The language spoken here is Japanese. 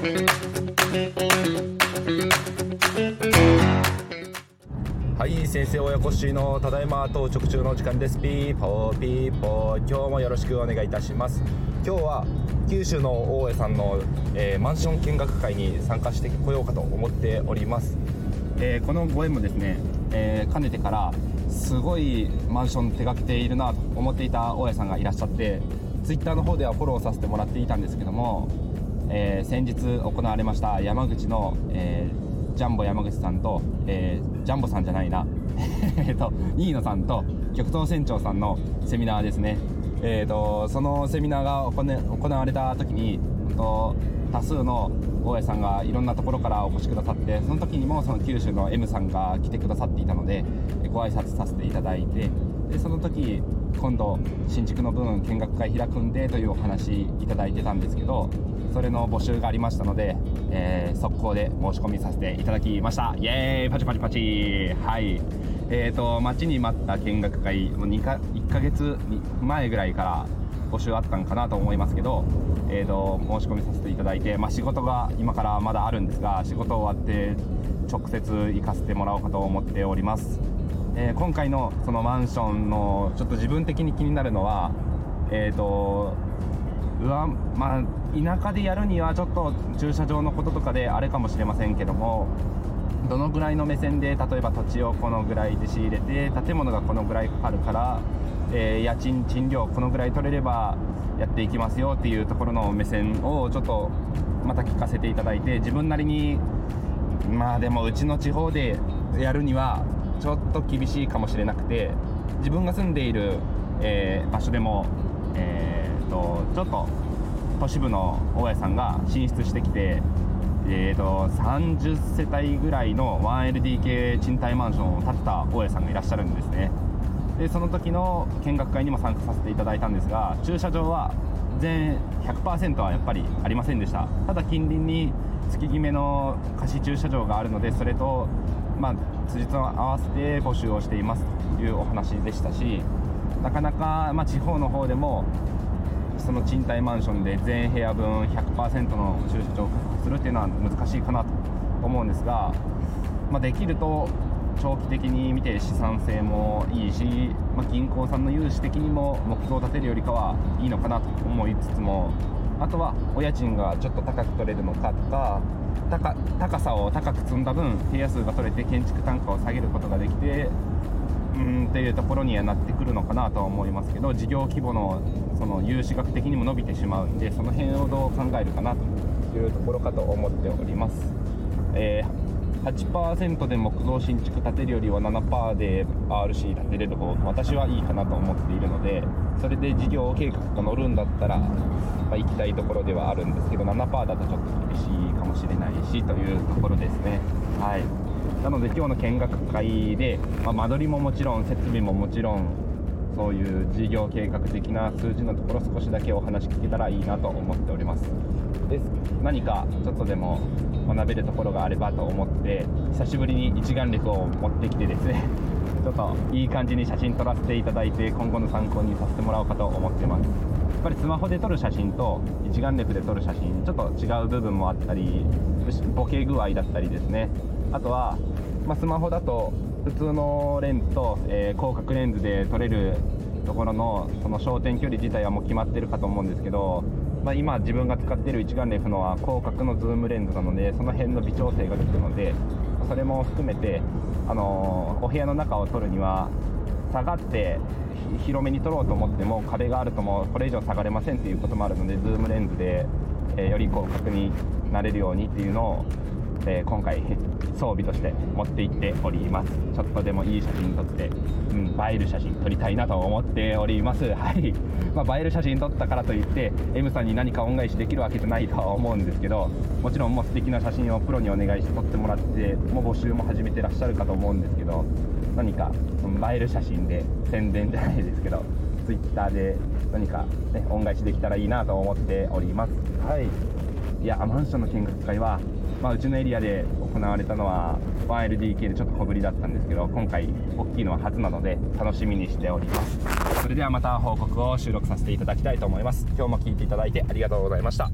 はい先生親子しのただいま到着中の時間です。ピーポーピーポー今日もよろしくお願いいたします。今日は九州の大家さんの、えー、マンション見学会に参加してこようかと思っております、えー、このご縁もですね、えー、かねてからすごいマンション手掛けているなと思っていた大家さんがいらっしゃってツイッターの方ではフォローさせてもらっていたんですけども、え先日行われました山口の、えージャンボ山口さんと、えー、ジャンボさんじゃないな。えっと新野さんと極東船長さんのセミナーですね。えーと、そのセミナーが行,、ね、行われた時にと多数の大家さんがいろんなところからお越しくださってその時にもその九州の M さんが来てくださっていたのでご挨拶させていただいてでその時今度新築の分見学会開くんでというお話いただいてたんですけどそれの募集がありましたので、えー、速攻で申し込みさせていただきました。イエーイパチパチパチ。はい。えーと、待ちに待った見学会もう2か1ヶ月前ぐらいから募集あったんかなと思いますけど、えーと、申し込みさせていただいて、まあ、仕事が今からまだあるんですが仕事終わって直接行かせてもらおうかと思っております、えー、今回のそのマンションのちょっと自分的に気になるのはえっ、ー、とうわまあ田舎でやるにはちょっと駐車場のこととかであれかもしれませんけどもどのぐらいの目線で例えば土地をこのぐらいで仕入れて建物がこのぐらいかかるから、えー、家賃賃料このぐらい取れればやっていきますよっていうところの目線をちょっとまた聞かせていただいて自分なりにまあでもうちの地方でやるにはちょっと厳しいかもしれなくて自分が住んでいる、えー、場所でも、えーと、とちょっと都市部の大家さんが進出してきてえーと、30世帯ぐらいの 1LDK 賃貸マンションを建てた大家さんがいらっしゃるんですね。でその時の見学会にも参加させていただいたんですが駐車場は全100%はやっぱりありませんでした。ただ近隣に月決めの貸し駐車場があるのでそれとまあ辻褄合わせて募集をしていますというお話でしたしなかなか、まあ、地方の方でもその賃貸マンションで全部屋分100%の駐車場を確保するっていうのは難しいかなと思うんですが、まあ、できると長期的に見て資産性もいいし、まあ、銀行さんの融資的にも目標を立てるよりかはいいのかなと思いつつもあとはお家賃がちょっと高く取れるのかとか高さを高く積んだ分部屋数が取れて建築単価を下げることができてうんっていうところにはなってくるのかなとは思いますけど事業規模のその融資額的にも伸びてしまうんでその辺をどう考えるかなというところかと思っております、えー、8%で木造新築建てるよりは7%で RC 建てれる方が私はいいかなと思っているのでそれで事業計画が乗るんだったら、まあ、行きたいところではあるんですけど7%だとちょっと厳しいかもしれないしというところですね。はい。なので今日の見学会で、まあ、間取りももちろん設備ももちろんそういう事業計画的な数字のところ少しだけお話聞けたらいいなと思っております。です何かちょっとでも学べるところがあればと思って久しぶりに一眼レフを持ってきてですね ちょっといい感じに写真撮らせていただいて今後の参考にさせてもらおうかと思ってます。やっぱりスマホで撮る写真と一眼レフで撮る写真ちょっと違う部分もあったりボケ具合だったりですね。あとは、まあ、スマホだと普通のレンズと、えー、広角レンズで撮れるところのその焦点距離自体はもう決まってるかと思うんですけど、まあ、今自分が使っている一眼レフのは広角のズームレンズなのでその辺の微調整ができるのでそれも含めて、あの、お部屋の中を撮るには下がって広めに撮ろうと思っても壁があるともこれ以上下がれませんっていうこともあるのでズームレンズで、え、より広角になれるようにっていうのをえー、今回装備として持って行っております。ちょっとでもいい写真撮って、うん、映える写真撮りたいなと思っております。はい、まあ、映える写真撮ったからといって M さんに何か恩返しできるわけじゃないとは思うんですけどもちろんもう素敵な写真をプロにお願いして撮ってもらってもう募集も始めてらっしゃるかと思うんですけど何か映える写真で宣伝じゃないですけど Twitter で何か、ね、恩返しできたらいいなと思っております。はい。いやマンションの見学会はまあ、うちのエリアで行われたのは 1LDK でちょっと小ぶりだったんですけど今回大きいのは初なので楽しみにしております。それではまた報告を収録させていただきたいと思います。今日も聴いていただいてありがとうございました。